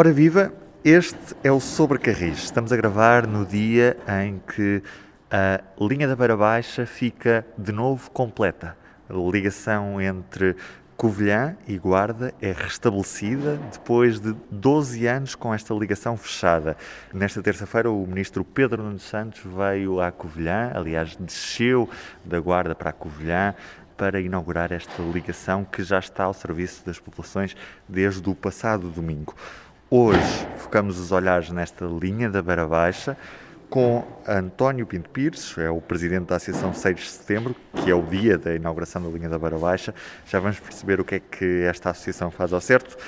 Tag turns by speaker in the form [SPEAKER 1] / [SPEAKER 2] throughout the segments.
[SPEAKER 1] Ora viva, este é o Sobre Carris. Estamos a gravar no dia em que a linha da Beira Baixa fica de novo completa. A ligação entre Covilhã e Guarda é restabelecida depois de 12 anos com esta ligação fechada. Nesta terça-feira, o ministro Pedro Nuno Santos veio à Covilhã, aliás, desceu da Guarda para a Covilhã para inaugurar esta ligação que já está ao serviço das populações desde o passado domingo. Hoje focamos os olhares nesta linha da Beira Baixa com António Pinto Pires, é o presidente da Associação 6 de Setembro, que é o dia da inauguração da linha da Beira Baixa. Já vamos perceber o que é que esta associação faz ao certo.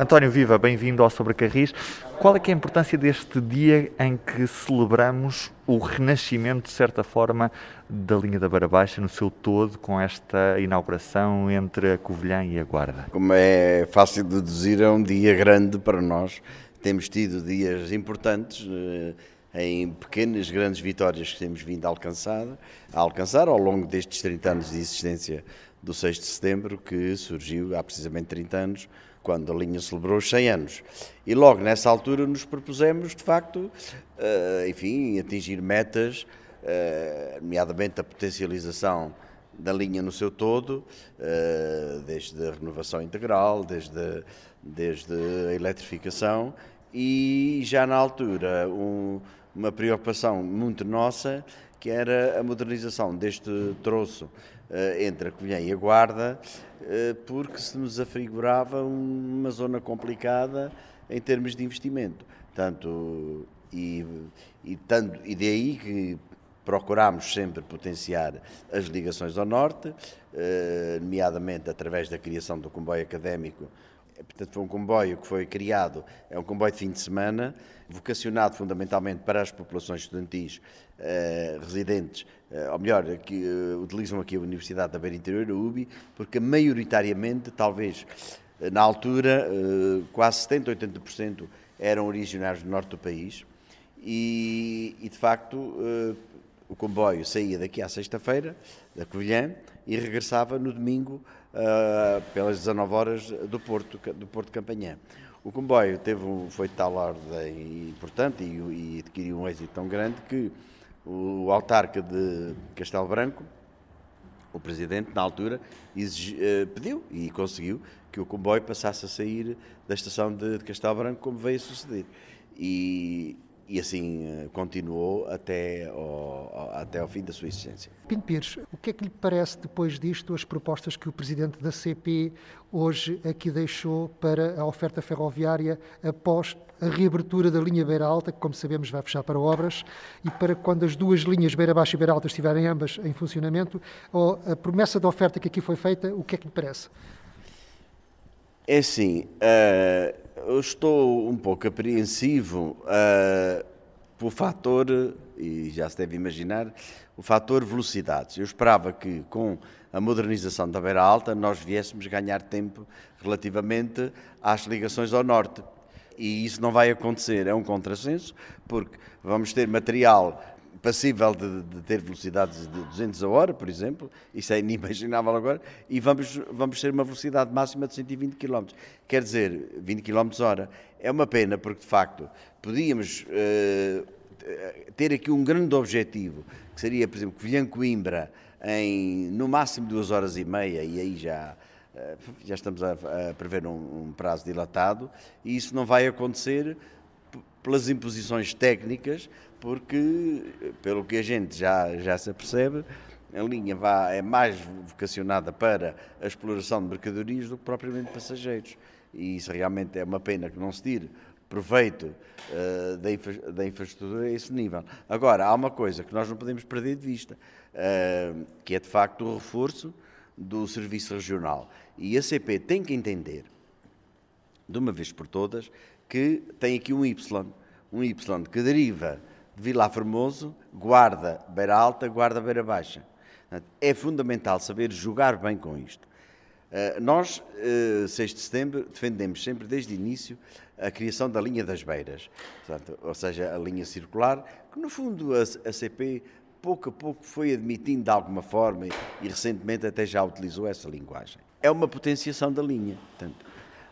[SPEAKER 1] António Viva, bem-vindo ao Sobre Carris. Qual é, é a importância deste dia em que celebramos o renascimento, de certa forma, da linha da Beira Baixa no seu todo, com esta inauguração entre a Covilhã e a Guarda?
[SPEAKER 2] Como é fácil de deduzir, é um dia grande para nós. Temos tido dias importantes eh, em pequenas, grandes vitórias que temos vindo a alcançar, a alcançar ao longo destes 30 anos de existência do 6 de setembro, que surgiu há precisamente 30 anos, quando a linha celebrou os 100 anos. E logo nessa altura nos propusemos, de facto, uh, enfim, atingir metas, uh, nomeadamente a potencialização da linha no seu todo, uh, desde a renovação integral, desde, desde a eletrificação, e já na altura um, uma preocupação muito nossa, que era a modernização deste troço entre a Covilhã e a Guarda, eh, porque se nos afigurava uma zona complicada em termos de investimento. Tanto, e, e, tanto, e daí que procurámos sempre potenciar as ligações ao norte, eh, nomeadamente através da criação do comboio académico. Portanto, foi um comboio que foi criado, é um comboio de fim de semana, vocacionado fundamentalmente para as populações estudantis eh, residentes, uh, ou melhor, que uh, utilizam aqui a Universidade da Beira Interior, a UBI, porque maioritariamente, talvez na altura, quase 70, 80% eram originários do norte do país e, e de facto o comboio saía daqui à sexta-feira, da Covilhã, e regressava no domingo pelas 19 horas do Porto, do Porto Campanhã. O comboio teve um, foi de tal ordem importante e, e adquiriu um êxito tão grande que o autarca de Castelo Branco, o presidente, na altura, uh, pediu e conseguiu que o comboio passasse a sair da estação de Castelo Branco, como veio a suceder. E, e assim eh, continuou até ao, até ao fim da sua existência.
[SPEAKER 3] Pinto Pires, o que é que lhe parece depois disto as propostas que o Presidente da CP hoje aqui deixou para a oferta ferroviária após a reabertura da linha Beira Alta, que como sabemos vai fechar para obras, e para quando as duas linhas Beira Baixa e Beira Alta estiverem ambas em funcionamento, a promessa da oferta que aqui foi feita, o que é que lhe parece?
[SPEAKER 2] É assim, uh, eu estou um pouco apreensivo uh, pelo fator, e já se deve imaginar, o fator velocidades. Eu esperava que com a modernização da Beira Alta nós viéssemos ganhar tempo relativamente às ligações ao norte. E isso não vai acontecer, é um contrassenso, porque vamos ter material passível de, de, ter velocidades de 200 a hora, por exemplo, isso é inimaginável agora, e vamos, vamos ter uma velocidade máxima de 120 km. Quer dizer, 20 km hora. É uma pena, porque de facto podíamos uh, ter aqui um grande objetivo, que seria, por exemplo, Covilhã-Coimbra em no máximo duas horas e meia, e aí já eh, já estamos a, a prever um, um, prazo dilatado, e isso não vai acontecer pelas imposições técnicas, porque, pelo que a gente já, já se apercebe, a linha vá, é mais vocacionada para a exploração de mercadorias do que propriamente passageiros. E isso realmente é uma pena que não se tire proveito uh, da, infra, da, infraestrutura a esse nível. Agora, há uma coisa que nós não podemos perder de vista, uh, que é de facto o reforço do serviço regional. E a CP tem que entender, de uma vez por todas, que tem aqui um Y, um Y que deriva de Vila Formoso, guarda Beira Alta, guarda Beira Baixa. É fundamental saber jogar bem com isto. Uh, nós, uh, 6 de setembro, defendemos sempre desde o início a criação da linha das beiras, ou seja, a linha circular, que no fundo a, CP pouco a pouco foi admitindo de alguma forma e, recentemente até já utilizou essa linguagem. É uma potenciação da linha.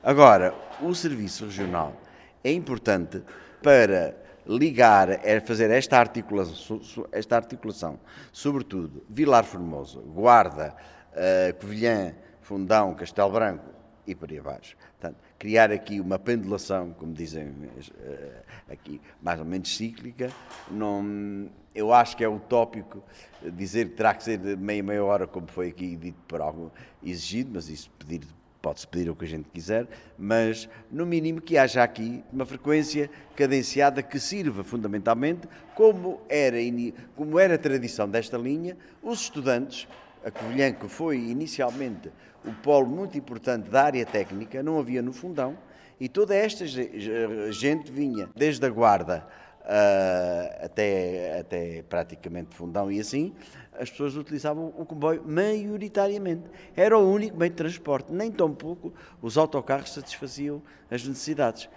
[SPEAKER 2] Agora, o serviço regional é importante para ligar, é fazer esta articulação, esta articulação sobretudo Vilar Formoso, Guarda, uh, Covilhã, Fundão, Castelo Branco e por aí abaixo. Portanto, criar aqui uma pendulação, como dizem uh, aqui, mais ou menos cíclica, não, eu acho que é utópico dizer que terá que ser de meia, meia hora, como foi aqui dito por algo exigido, mas isso pedir pode-se pedir o que a gente quiser, mas no mínimo que haja aqui uma frequência cadenciada que sirva fundamentalmente, como era, como era a tradição desta linha, os estudantes, a Covilhã, que foi inicialmente o polo muito importante da área técnica, não havia no fundão, e toda esta gente vinha desde a guarda uh, até, até praticamente Fundão e assim, as pessoas utilizavam o comboio maioritariamente. Era o único meio de transporte. Nem tão pouco os autocarros satisfaziam as necessidades.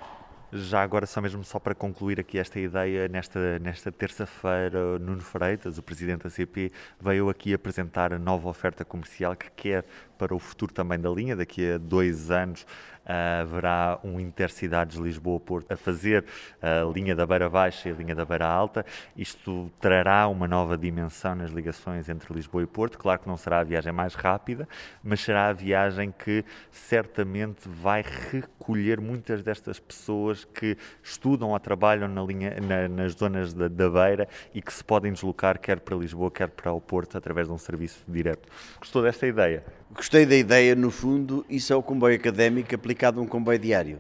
[SPEAKER 1] Já agora, só mesmo só para concluir aqui esta ideia, nesta, nesta terça-feira, Nuno Freitas, o presidente da CP, veio aqui apresentar a nova oferta comercial que quer para o futuro também da linha. Daqui a dois anos haverá um Intercidades Lisboa-Porto a fazer a linha da Beira Baixa e a linha da Beira Alta. Isto trará uma nova dimensão nas ligações entre Lisboa e Porto. Claro que não será a viagem mais rápida, mas será a viagem que certamente vai recolher muitas destas pessoas que estudam ou trabalham na linha, na, nas zonas da, da Beira e que se podem deslocar quer para Lisboa, quer para o Porto, através de um serviço direto. Gostou desta ideia?
[SPEAKER 2] Gostei da ideia, no fundo, isso é o comboio académico aplicado a um comboio diário,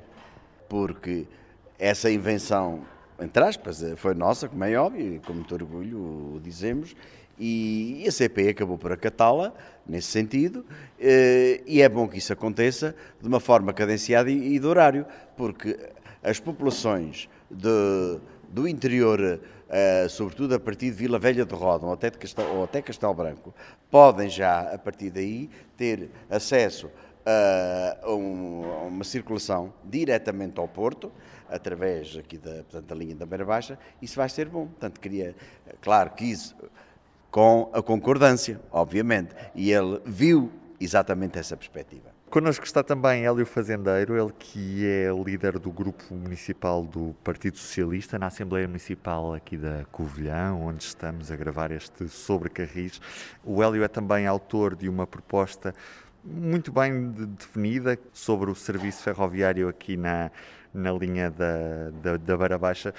[SPEAKER 2] porque essa invenção, entre aspas, foi nossa, como é óbvio, e com muito orgulho o dizemos, e a CP acabou por acatá-la nesse sentido, eh, e é bom que isso aconteça de uma forma cadenciada e de horário, porque as populações de, do interior uh, sobretudo a partir de Vila Velha de Rodão ou até, de Castel, ou até Castelo Branco, podem já, a partir daí, ter acesso uh, a, um, uma circulação diretamente ao Porto, através aqui da, portanto, da linha da Beira Baixa, isso vai ser bom. Portanto, queria, claro que isso com a concordância, obviamente, e ele viu exatamente essa perspectiva.
[SPEAKER 1] Connosco está também Hélio Fazendeiro, ele que é líder do grupo municipal do Partido Socialista na Assembleia Municipal aqui da Covilhã, onde estamos a gravar este Sobre Carris. O Hélio é também autor de uma proposta muito bem definida sobre o serviço ferroviário aqui na, na linha da, da, da Beira Baixa.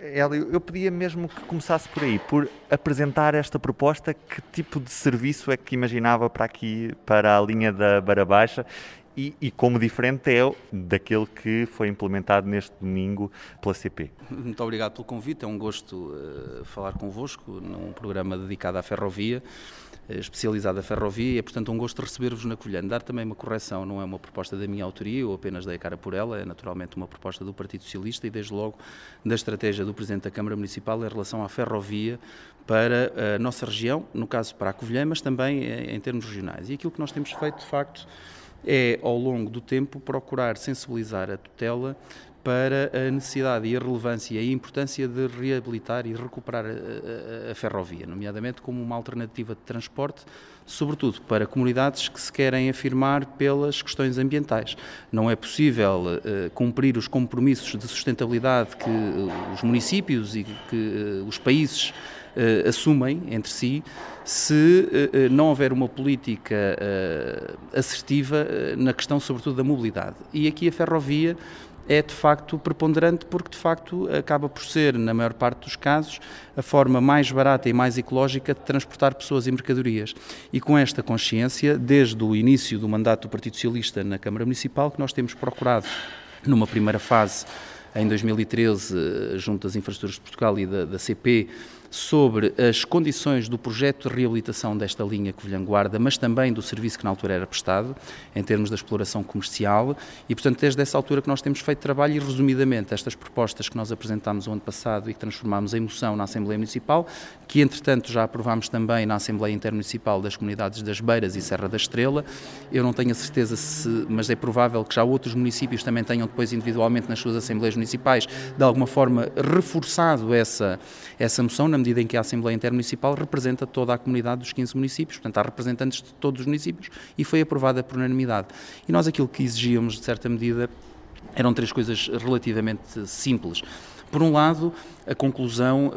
[SPEAKER 1] Hélio, eu pedia mesmo que começasse por aí, por apresentar esta proposta, que tipo de serviço é que imaginava para aqui, para a linha da Barra Baixa e, e, como diferente é daquele que foi implementado neste domingo pela CP.
[SPEAKER 4] Muito obrigado pelo convite, é um gosto uh, falar convosco num programa dedicado à ferrovia. Eh, especializada ferrovia e é, portanto, um gosto receber-vos na Colhã. Dar também uma correção, não é uma proposta da minha autoria, eu apenas dei a cara por ela, é naturalmente uma proposta do Partido Socialista e, desde logo, da estratégia do Presidente da Câmara Municipal em relação à ferrovia para a nossa região, no caso para a Covilhã, mas também eh, em termos regionais. E aquilo que nós temos feito, de facto, é, ao longo do tempo, procurar sensibilizar a tutela para a necessidade e a relevância e a importância de reabilitar e recuperar a, a, a, ferrovia, nomeadamente como uma alternativa de transporte, sobretudo para comunidades que se querem afirmar pelas questões ambientais. Não é possível uh, cumprir os compromissos de sustentabilidade que uh, os municípios e que uh, os países assumem entre si se não houver uma política assertiva na questão, sobretudo, da mobilidade. E aqui a ferrovia é de facto preponderante porque de facto acaba por ser, na maior parte dos casos, a forma mais barata e mais ecológica de transportar pessoas e mercadorias. E com esta consciência, desde o início do mandato do Partido Socialista na Câmara Municipal, que nós temos procurado, numa primeira fase, em 2013, junto às Infraestruturas de Portugal e da, da CP, sobre as condições do projeto de reabilitação desta linha Covilhã-Guarda, mas também do serviço que na altura era prestado, em termos da exploração comercial, e portanto desde essa altura que nós temos feito trabalho e resumidamente estas propostas que nós apresentámos o ano passado e que transformámos em moção na Assembleia Municipal, que entretanto já aprovámos também na Assembleia Intermunicipal das Comunidades das Beiras e Serra da Estrela, eu não tenho a certeza se, mas é provável que já outros municípios também tenham depois individualmente nas suas Assembleias Municipais, de alguma forma reforçado essa, essa moção, na medida em que a Assembleia Intermunicipal representa toda a comunidade dos 15 municípios, portanto há representantes de todos os municípios e foi aprovada por unanimidade. E nós aquilo que exigíamos, de certa medida, eram três coisas relativamente simples. Por um lado, a conclusão uh, uh,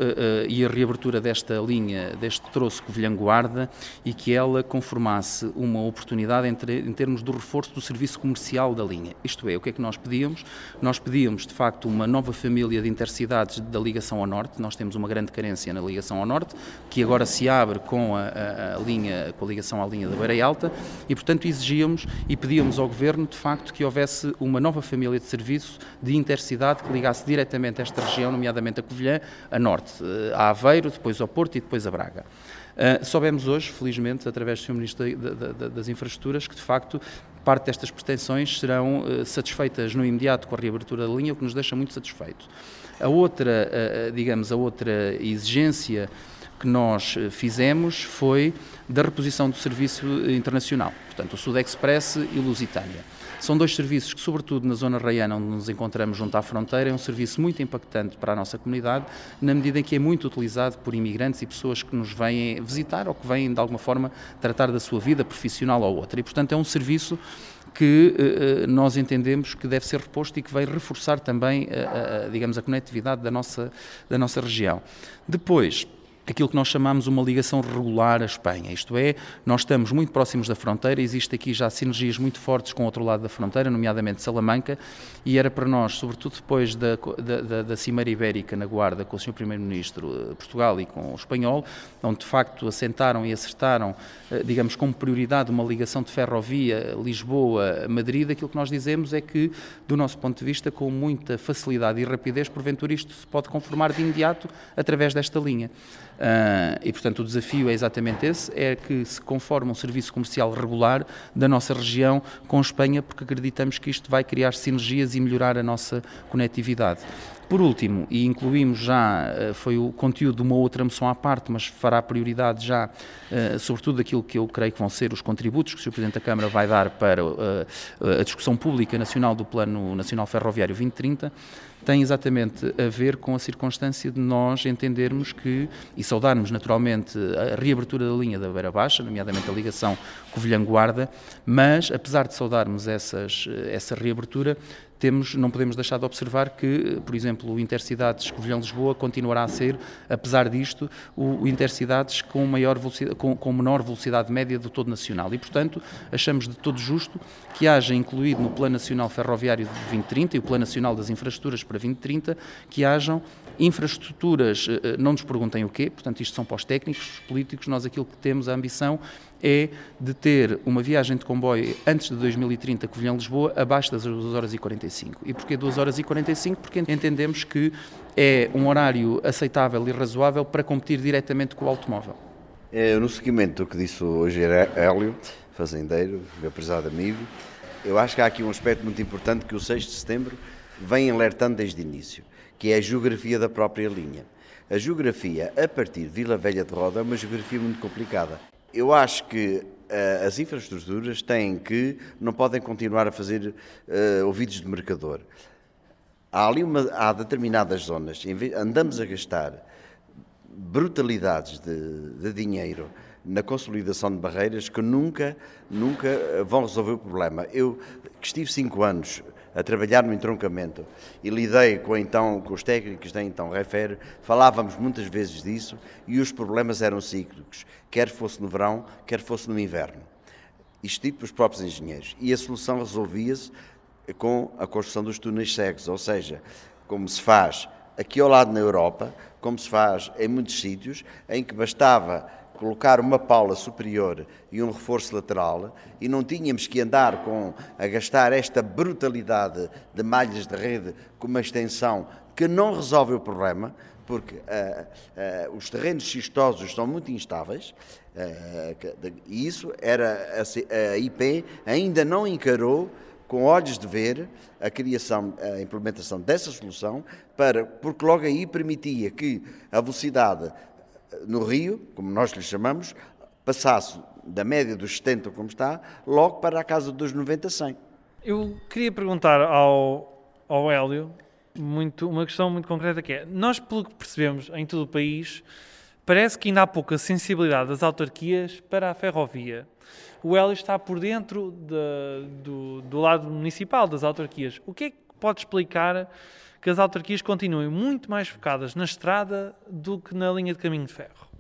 [SPEAKER 4] e a reabertura desta linha, deste troço Covilhã-Guarda e que ela conformasse uma oportunidade entre, em termos do reforço do serviço comercial da linha. Isto é, o que é que nós pedíamos? Nós pedíamos, de facto, uma nova família de intercidades da ligação ao Norte. Nós temos uma grande carência na ligação ao Norte, que agora se abre com a, a, a linha, com a ligação à linha da Beira Alta e, portanto, exigíamos e pedíamos ao Governo, de facto, que houvesse uma nova família de serviço de intercidade que ligasse diretamente esta região, nomeadamente a Covilhã a norte, eh, a Aveiro, depois ao Porto e depois a Braga. Uh, soubemos hoje, felizmente, através do Sr. Ministro das Infraestruturas, que de facto parte destas pretensões serão uh, satisfeitas no imediato com a reabertura da linha, o que nos deixa muito satisfeitos. A outra, uh, digamos, a outra exigência que nós fizemos foi da reposição do serviço internacional, portanto, o Sud Express e o Lusitânia. São dois serviços que, sobretudo na zona raiana, onde nos encontramos junto à fronteira, é um serviço muito impactante para a nossa comunidade, na medida em que é muito utilizado por imigrantes e pessoas que nos vêm visitar ou que vêm, de alguma forma, tratar da sua vida profissional ou outra. E, portanto, é um serviço que uh, nós entendemos que deve ser reposto e que vai reforçar também, uh, uh, digamos, a conectividade da nossa, da nossa região. Depois, aquilo que nós chamamos uma ligação regular à Espanha. Isto é, nós estamos muito próximos da fronteira, existe aqui já sinergias muito fortes com o outro lado da fronteira, nomeadamente Salamanca, e era para nós, sobretudo depois da, da, da Cimeira Ibérica na Guarda com o Sr. Primeiro-Ministro de Portugal e com o espanhol, onde de facto assentaram e acertaram, eh, digamos, como prioridade uma ligação de ferrovia Lisboa-Madrid, aquilo que nós dizemos é que, do nosso ponto de vista, com muita facilidade e rapidez, porventura isto se pode conformar de imediato através desta linha. Uh, e, portanto, o desafio é exatamente esse, é que se conforme um serviço comercial regular da nossa região com Espanha, porque acreditamos que isto vai criar sinergias e melhorar a nossa conectividade. Por último, e incluímos já, ah, foi o conteúdo de uma outra moção à parte, mas fará prioridade já, uh, sobretudo aquilo que eu creio que vão ser os contributos que o Sr. Presidente da Câmara vai dar para a discussão pública nacional do Plano Nacional Ferroviário 2030, tem exatamente a ver com a circunstância de nós entendermos que, e saudarmos naturalmente a reabertura da linha da Beira Baixa, nomeadamente a ligação Covilhã-Guarda, mas apesar de saudarmos essas, essa reabertura, temos, não podemos deixar de observar que, por exemplo, o Intercidades Covilhã-Lisboa continuará a ser, apesar disto, o, Intercidades com, maior com, com menor velocidade média do todo nacional. E, portanto, achamos de todo justo que haja incluído no Plano Nacional Ferroviário de 2030 e o Plano Nacional das Infraestruturas para 2030, que hajam infraestruturas, eh, eh, não nos perguntem o quê, portanto, isto são pós-técnicos, políticos, nós aquilo que temos, a ambição é de ter uma viagem de comboio antes de 2030 Covilhã-Lisboa abaixo das 2 horas e 45. E porquê 2 horas e 45? Porque entendemos que é um horário aceitável e razoável para competir diretamente com o automóvel.
[SPEAKER 2] É, no seguimento do que disse hoje Hélio, fazendeiro, meu prezado amigo, eu acho que há aqui um aspecto muito importante que o 6 de setembro vem alertando desde o início, que é a geografia da própria linha. A geografia a partir de Vila Velha de Roda é uma geografia muito complicada. Eu acho que uh, as infraestruturas têm que, não podem continuar a fazer uh, ouvidos de mercador. Há ali uma, há determinadas zonas, andamos a gastar brutalidades de, de dinheiro na consolidação de barreiras que nunca, nunca vão resolver o problema. Eu que estive cinco anos a trabalhar no entroncamento e lidei com, então, com os técnicos da então Refer, falávamos muitas vezes disso e os problemas eram cíclicos, quer fosse no verão, quer fosse no inverno. Isto dito pelos próprios engenheiros. E a solução resolvia-se com a construção dos túneis cegos, ou seja, como se faz aqui ao lado na Europa, como se faz em muitos sítios, em que bastava colocar uma paula superior e um reforço lateral e não tínhamos que andar com a gastar esta brutalidade de malhas de rede com uma extensão que não resolve o problema, porque uh, uh, os terrenos xistosos são muito instáveis uh, e isso era a, a IP ainda não encarou com olhos de ver a criação, a implementação dessa solução, para, porque logo aí permitia que a velocidade no Rio, como nós lhe chamamos, passasse da média dos 70, como está, logo para a casa dos 90, 100.
[SPEAKER 5] Eu queria perguntar ao, ao Hélio muito, uma questão muito concreta que é, nós pelo que percebemos em todo o país, parece que ainda há pouca sensibilidade das autarquias para a ferrovia. O Hélio está por dentro de, do, do lado municipal das autarquias. O que é pode explicar que as autarquias continuem muito mais focadas na estrada do que na linha de caminho de ferro?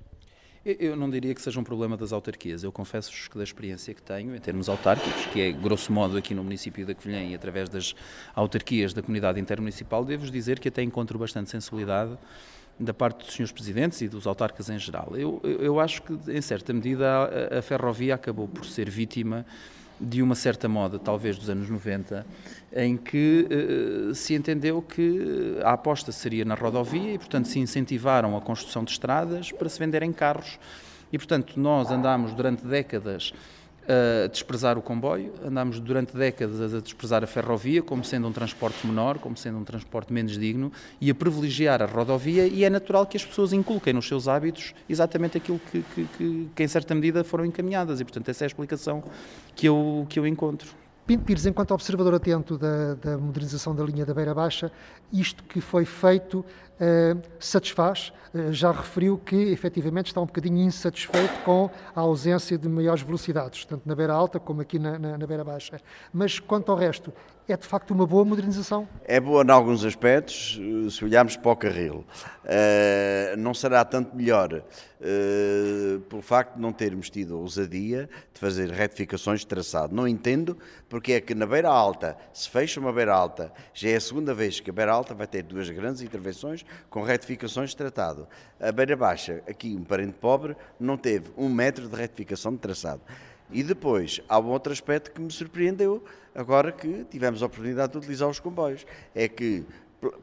[SPEAKER 4] Eu não diria que seja um problema das autarquias. Eu confesso-vos que da experiência que tenho em termos autárquicos, que é grosso modo aqui no município da Covilhã e através das autarquias da comunidade intermunicipal, devo-vos dizer que até encontro bastante sensibilidade da parte dos senhores presidentes e dos autarcas em geral. Eu, eu acho que, em certa medida, a, a ferrovia acabou por ser vítima de uma certa moda, talvez dos anos 90, em que uh, se entendeu que a aposta seria na rodovia e, portanto, se incentivaram a construção de estradas para se venderem carros. E, portanto, nós andámos durante décadas a desprezar o comboio, andámos durante décadas a desprezar a ferrovia como sendo um transporte menor, como sendo um transporte menos digno e a privilegiar a rodovia. E é natural que as pessoas inculquem nos seus hábitos exatamente aquilo que, que, que, que em certa medida foram encaminhadas. E portanto essa é a explicação que eu, que eu encontro.
[SPEAKER 3] Pinto Pires, enquanto observador atento da, da, modernização da linha da Beira Baixa, isto que foi feito satisfaz? Eh, já referiu que efetivamente está um bocadinho insatisfeito com a ausência de maiores velocidades, tanto na Beira Alta como aqui na, na, na Beira Baixa. Mas quanto ao resto, é de facto uma boa modernização?
[SPEAKER 2] É boa em alguns aspectos, se olharmos para o carril. Uh, não será tanto melhor uh, pelo facto de não termos tido a ousadia de fazer retificações de traçado. Não entendo porque é que na beira alta, se fecha uma beira alta, já é a segunda vez que a beira alta vai ter duas grandes intervenções com retificações de tratado. A beira baixa, aqui um parente pobre, não teve um metro de retificação de traçado. E depois, há um outro aspecto que me surpreendeu, agora que tivemos a oportunidade de utilizar os comboios, é que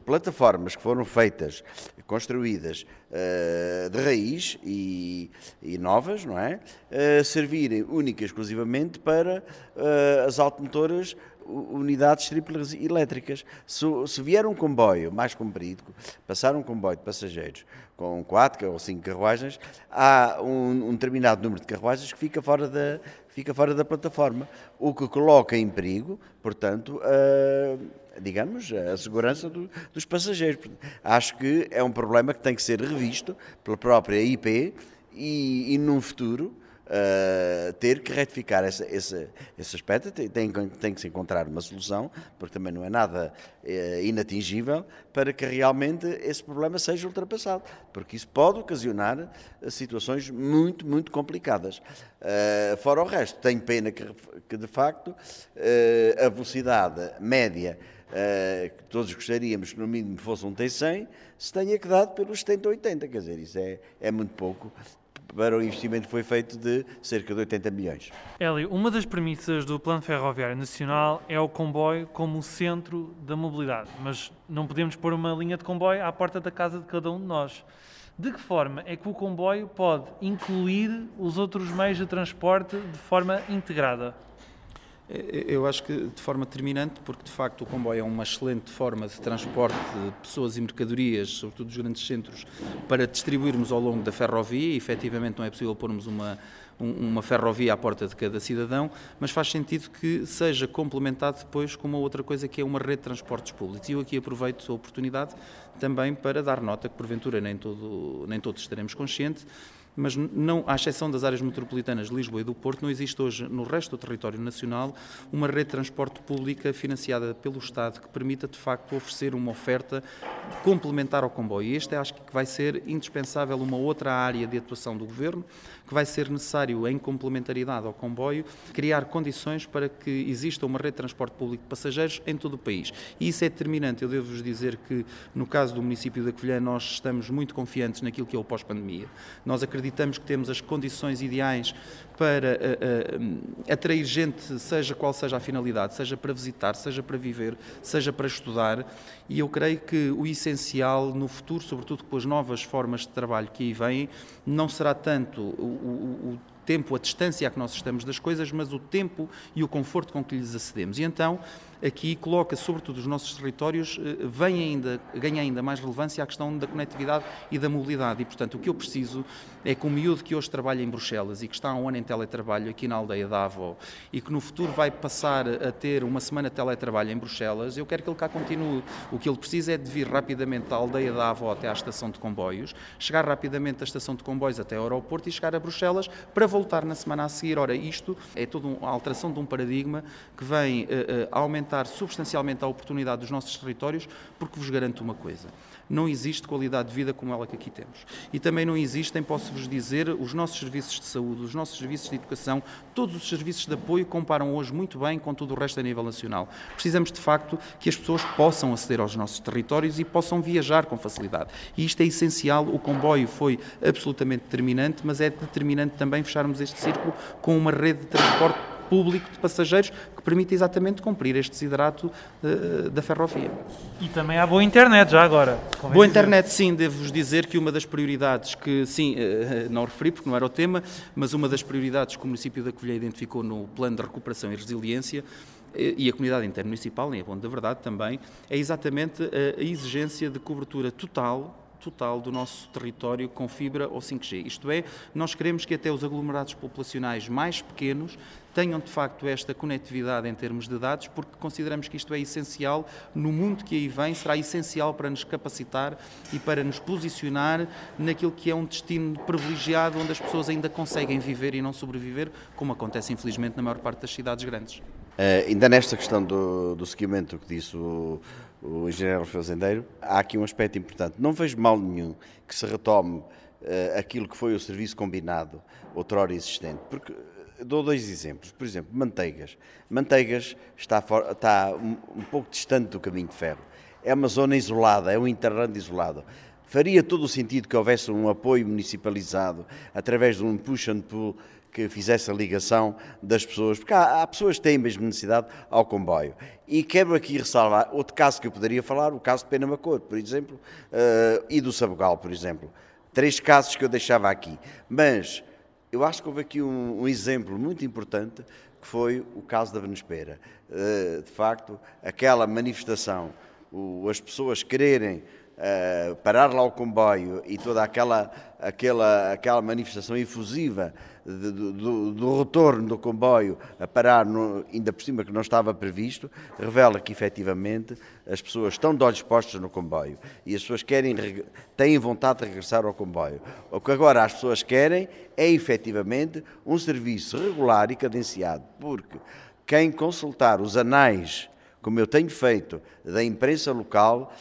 [SPEAKER 2] plataformas que foram feitas, construídas uh, de raiz e, e, novas, não é? Uh, servirem única e exclusivamente para uh, as automotoras unidades triplas elétricas. Se, se, vier um comboio mais comprido, passar um comboio de passageiros com quatro ou cinco carruagens, há um, um determinado número de carruagens que fica fora da, fica fora da plataforma, o que coloca em perigo, portanto, a, digamos, a segurança do, dos passageiros. Acho que é um problema que tem que ser revisto pela própria IP e, e num futuro uh, ter que retificar essa, esse, esse aspecto, tem, tem, que se encontrar uma solução, porque também não é nada uh, inatingível, para que realmente esse problema seja ultrapassado, porque isso pode ocasionar eh, situações muito, muito complicadas. Uh, fora o resto, tenho pena que, que de facto a velocidade média que todos gostaríamos que no mínimo fosse um T100, se tenha que dar pelos 70 ou 80, quer dizer, isso é, é muito pouco para o investimento que foi feito de cerca de 80 milhões.
[SPEAKER 5] Hélio, uma das premissas do Plano Ferroviário Nacional é o comboio como centro da mobilidade, mas não podemos pôr uma linha de comboio à porta da casa de cada um de nós. De que forma é que o comboio pode incluir os outros meios de transporte de forma integrada?
[SPEAKER 4] Eu acho que de forma determinante, porque de facto o comboio é uma excelente forma de transporte de pessoas e mercadorias, sobretudo dos grandes centros, para distribuirmos ao longo da ferrovia e efetivamente não é possível pormos uma, uma ferrovia à porta de cada cidadão, mas faz sentido que seja complementado depois com uma outra coisa que é uma rede de transportes públicos. E eu aqui aproveito a oportunidade também para dar nota que porventura nem, todo, nem todos estaremos conscientes, mas não, à exceção das áreas metropolitanas de Lisboa e do Porto, não existe hoje no resto do território nacional uma rede de transporte pública financiada pelo Estado que permita de facto oferecer uma oferta complementar ao comboio. E este acho que vai ser indispensável uma outra área de atuação do Governo, que vai ser necessário, em complementaridade ao comboio, criar condições para que exista uma rede de transporte público de passageiros em todo o país. E isso é determinante. Eu devo-vos dizer que, no caso do município da Covilhã, nós estamos muito confiantes naquilo que é o pós-pandemia. Nós acreditamos que temos as condições ideais para uh, uh, atrair gente, seja qual seja a finalidade, seja para visitar, seja para viver, seja para estudar. E eu creio que o essencial no futuro, sobretudo com as novas formas de trabalho que aí vêm, não será tanto o, o, tempo, a distância a que nós estamos das coisas, mas o tempo e o conforto com que lhes acedemos. E então, aqui coloca, sobretudo, os nossos territórios, eh, vem ainda, ganha ainda mais relevância a questão da conectividade e da mobilidade. E, portanto, o que eu preciso é que o miúdo que hoje trabalha em Bruxelas e que está há um ano em teletrabalho aqui na aldeia da Avó e que no futuro vai passar a ter uma semana de teletrabalho em Bruxelas, eu quero que ele cá continue. O que ele precisa é de vir rapidamente da aldeia da Avó até à estação de comboios, chegar rapidamente da estação de comboios até ao aeroporto e chegar a Bruxelas para voltar na semana a seguir. Ora, isto é toda uma alteração de um paradigma que vem uh, uh, aumentar aumentar substancialmente a oportunidade dos nossos territórios, porque vos garanto uma coisa: não existe qualidade de vida como ela que aqui temos. E também não existem, posso-vos dizer, os nossos serviços de saúde, os nossos serviços de educação, todos os serviços de apoio comparam hoje muito bem com tudo o resto a nível nacional. Precisamos, de facto, que as pessoas possam aceder aos nossos territórios e possam viajar com facilidade. E isto é essencial. O comboio foi absolutamente determinante, mas é determinante também fecharmos este círculo com uma rede de transporte público de passageiros que permite exatamente cumprir este desidrato uh, da ferrovia.
[SPEAKER 5] E também há boa internet já agora.
[SPEAKER 4] Boa internet, sim, devo-vos dizer que uma das prioridades que, sim, uh, não referi porque não era o tema, mas uma das prioridades que o município da Covilhã identificou no Plano de Recuperação e Resiliência e a comunidade intermunicipal, em Abondo da Verdade também, é exatamente a exigência de cobertura total total do nosso território com fibra ou 5G. Isto é, nós queremos que até os aglomerados populacionais mais pequenos tenham de facto esta conectividade em termos de dados, porque consideramos que isto é essencial no mundo que aí vem, será essencial para nos capacitar e para nos posicionar naquilo que é um destino privilegiado onde as pessoas ainda conseguem viver e não sobreviver, como acontece infelizmente na maior parte das cidades grandes.
[SPEAKER 2] Uh, ainda nesta questão do, do seguimento que disse o, o engenheiro fazendeiro, há aqui um aspecto importante. Não vejo mal nenhum que se retome uh, aquilo que foi o serviço combinado, outrora existente, porque dou dois exemplos. Por exemplo, Manteigas. Manteigas está, for, está um, um, pouco distante do caminho de ferro. É uma zona isolada, é um interrando isolado. Faria todo o sentido que houvesse um apoio municipalizado através de um push and pull que fizesse a ligação das pessoas, porque há, há, pessoas que têm mesmo necessidade ao comboio. E quero aqui ressalvar outro caso que eu poderia falar, o caso de Penamacor, por exemplo, uh, e do Sabugal, por exemplo. Três casos que eu deixava aqui. Mas eu acho que houve aqui um, um exemplo muito importante que foi o caso da Benespera. Uh, de facto, aquela manifestação, o, as pessoas quererem uh, parar lá o comboio e toda aquela, aquela, aquela manifestação efusiva de, do, do, retorno do comboio a parar, no, ainda por cima que não estava previsto, revela que efetivamente as pessoas estão de olhos postos no comboio e as pessoas querem, têm vontade de regressar ao comboio. O que agora as pessoas querem é efetivamente um serviço regular e cadenciado, porque quem consultar os anais, como eu tenho feito, da imprensa local,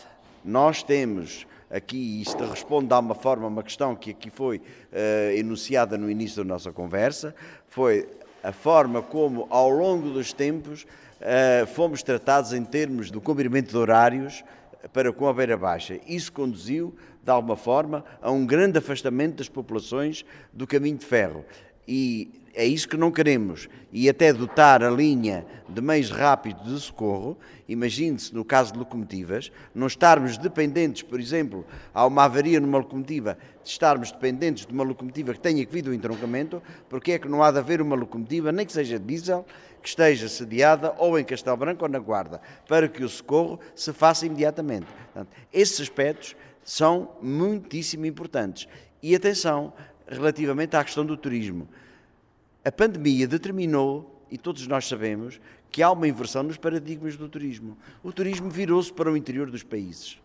[SPEAKER 2] nós temos aqui, isto responde de uma forma a uma questão que aqui foi uh, enunciada no início da nossa conversa, foi a forma como, ao longo dos tempos, uh, fomos tratados em termos do cumprimento de horários para com a Beira Baixa. Isso conduziu, de alguma forma, a um grande afastamento das populações do caminho de ferro. E é isso que não queremos. E até dotar a linha de meios rápidos de socorro, imagine-se no caso de locomotivas, não estarmos dependentes, por exemplo, há uma avaria numa locomotiva, de estarmos dependentes de uma locomotiva que tenha que vir do entroncamento, porque é que não há de haver uma locomotiva, nem que seja diesel, que esteja sediada ou em Castelo Branco ou na Guarda, para que o socorro se faça imediatamente. Portanto, esses aspectos são muitíssimo importantes. E atenção, relativamente à questão do turismo. A pandemia determinou, e todos nós sabemos, que há uma inversão nos paradigmas do turismo. O turismo virou-se para o interior dos países.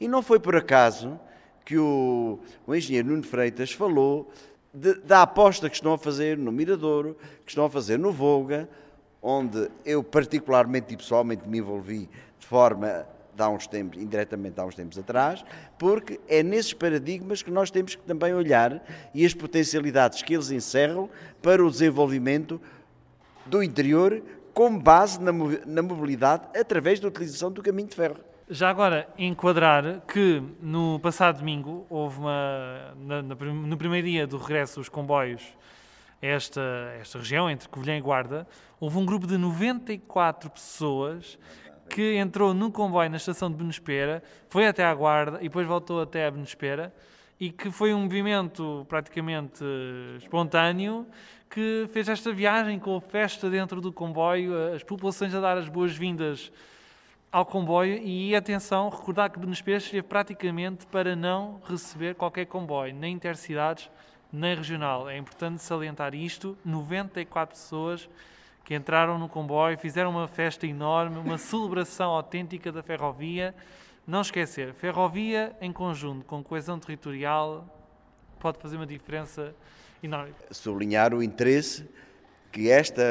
[SPEAKER 2] E não foi por acaso que o, o engenheiro Nuno Freitas falou de, da aposta que estão a fazer no Miradouro, que estão a fazer no Volga, onde eu particularmente e pessoalmente me envolvi de forma há uns tempos, indiretamente há uns tempos atrás, porque é nesses paradigmas que nós temos que também olhar e as potencialidades que eles encerram para o desenvolvimento do interior com base na, na mobilidade através da utilização do caminho de ferro.
[SPEAKER 5] Já agora, enquadrar que no passado domingo houve uma. No primeiro dia do regresso dos comboios a esta, esta região, entre Covilhã e Guarda, houve um grupo de 94 pessoas que entrou no comboio na estação de Benespera, foi até à Guarda e depois voltou até a Benespera e que foi um movimento praticamente espontâneo que fez esta viagem com a festa dentro do comboio, as populações a dar as boas-vindas ao comboio e atenção, recordar que Benespera esteve praticamente para não receber qualquer comboio, nem intercidades, nem regional. É importante salientar isto, 94 pessoas que entraram no comboio, fizeram uma festa enorme, uma celebração autêntica da ferrovia. Não esquecer, ferrovia em conjunto com coesão territorial pode fazer uma diferença enorme.
[SPEAKER 2] Sublinhar o interesse que esta,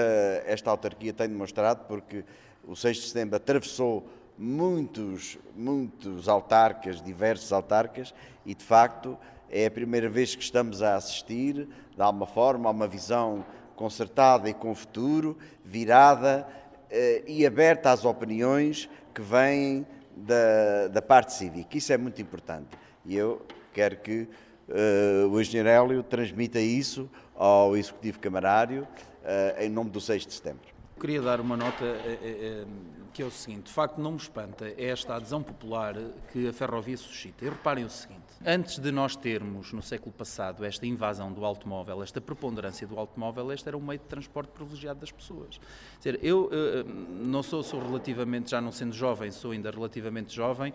[SPEAKER 2] esta autarquia tem demonstrado, porque o 6 de setembro atravessou muitos, muitos autarcas, diversos autarcas, e de facto é a primeira vez que estamos a assistir, de alguma forma, a uma visão concertada e com futuro, virada eh, e aberta às opiniões que vêm da, da parte cívica. Isso é muito importante. E eu quero que uh, o engenheiro Hélio transmita isso ao Executivo Camarário uh, em nome do 6 de setembro.
[SPEAKER 4] Queria dar uma nota uh, que é o seguinte: de facto, não me espanta esta adesão popular que a ferrovia suscita. E reparem o seguinte: antes de nós termos, no século passado, esta invasão do automóvel, esta preponderância do automóvel, este era um meio de transporte privilegiado das pessoas. Quer dizer, eu não sou, sou relativamente, já não sendo jovem, sou ainda relativamente jovem.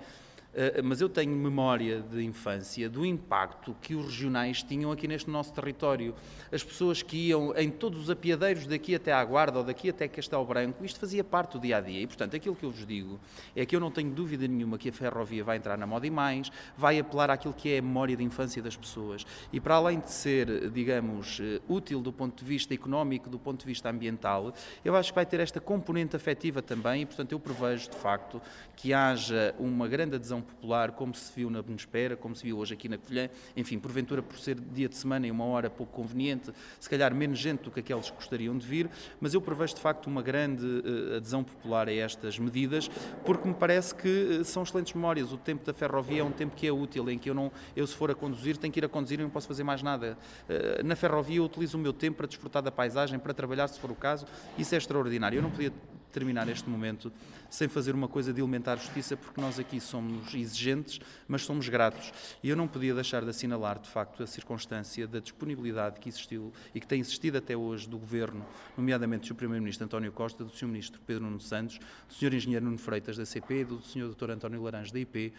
[SPEAKER 4] Eh, mas eu tenho memória de infância do impacto que os regionais tinham aqui neste nosso território. As pessoas que iam em todos os apiadeiros daqui até à Guarda ou daqui até Castelo Branco, isto fazia parte do dia a dia. E, portanto, aquilo que eu vos digo é que eu não tenho dúvida nenhuma que a ferrovia vai entrar na moda e mais, vai apelar àquilo que é a memória de infância das pessoas. E para além de ser, digamos, eh, útil do ponto de vista económico, do ponto de vista ambiental, eu acho que vai ter esta componente afetiva também e, portanto, eu prevejo de facto que haja uma grande adesão popular, como se viu na Benespera, como se viu hoje aqui na Covilhã, enfim, porventura por ser dia de semana e uma hora pouco conveniente, se calhar menos gente do que aqueles que gostariam de vir, mas eu prevejo de facto uma grande uh, adesão popular a estas medidas, porque me parece que uh, são excelentes memórias. O tempo da ferrovia é um tempo que é útil, em que eu, não, eu se for a conduzir, tenho que ir a conduzir e não posso fazer mais nada. Uh, na ferrovia eu utilizo o meu tempo para desfrutar da paisagem, para trabalhar, se for o caso, isso é extraordinário. Eu não podia terminar este momento sem fazer uma coisa de elementar justiça, porque nós aqui somos exigentes, mas somos gratos. E eu não podia deixar de assinalar, de facto, a circunstância da disponibilidade que existiu e que tem existido até hoje do Governo, nomeadamente do Primeiro-Ministro António Costa, do Sr. Ministro Pedro Nuno Santos, do Sr. Engenheiro Nuno Freitas da CP do Sr. Dr. António Laranjo da IP,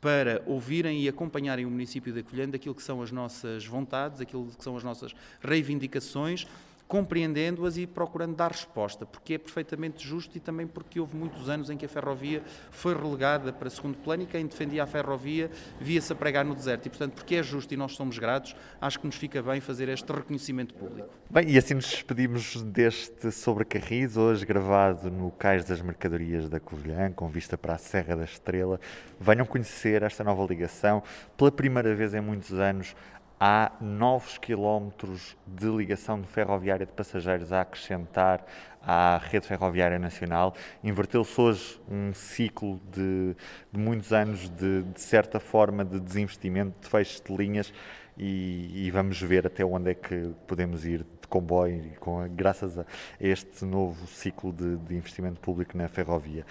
[SPEAKER 4] para ouvirem e acompanharem o município de Colhã daquilo que são as nossas vontades, aquilo que são as nossas reivindicações, compreendendo-as e procurando dar resposta, porque é perfeitamente justo e também porque houve muitos anos em que a ferrovia foi relegada para segundo plano e quem defendia a ferrovia via-se a pregar no deserto. E, portanto, porque é justo e nós somos gratos, acho que nos fica bem fazer este reconhecimento público.
[SPEAKER 1] Bem, e assim nos despedimos deste Sobre Carris, hoje gravado no Cais das Mercadorias da Covilhã, com vista para a Serra da Estrela. Venham conhecer esta nova ligação. Pela primeira vez em muitos anos, há novos quilómetros de ligação ferroviária de passageiros a acrescentar à rede ferroviária nacional. Inverteu-se hoje um ciclo de, de muitos anos de, de, certa forma, de desinvestimento, de fecho de linhas e, e, vamos ver até onde é que podemos ir de comboio, com, graças a este novo ciclo de, de investimento público na ferrovia.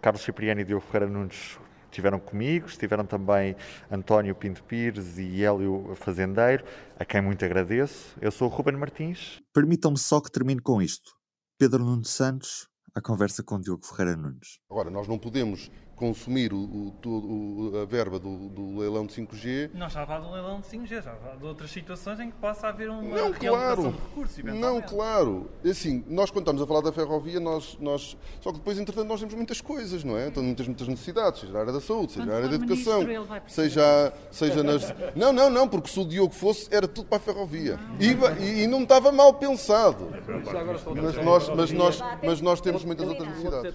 [SPEAKER 1] Carlos Cipriano e Diogo Ferreira Nunes estiveram comigo, estiveram também António Pinto Pires e Hélio Fazendeiro, a quem muito agradeço. Eu sou o Ruben Martins. Permitam-me só que termine com isto. Pedro Nuno Santos, a conversa com Diogo Ferreira Nunes.
[SPEAKER 6] Agora, nós não podemos consumir o, o, a verba do, do, leilão de 5G.
[SPEAKER 5] Não a falar do leilão de 5G, já a de outras situações em que possa haver uma
[SPEAKER 6] não, claro, de recursos. Não, claro. Assim, nós quando estamos a falar da ferrovia, nós, nós. Só que depois, entretanto, nós temos muitas coisas, não é? Então, muitas, muitas necessidades, seja na área da saúde, seja na área da educação, seja, seja nas. Não, não, não, porque se o Diogo fosse, era tudo para a ferrovia. E, e, e não estava mal pensado. Mas nós, mas, nós, mas nós temos muitas outras necessidades.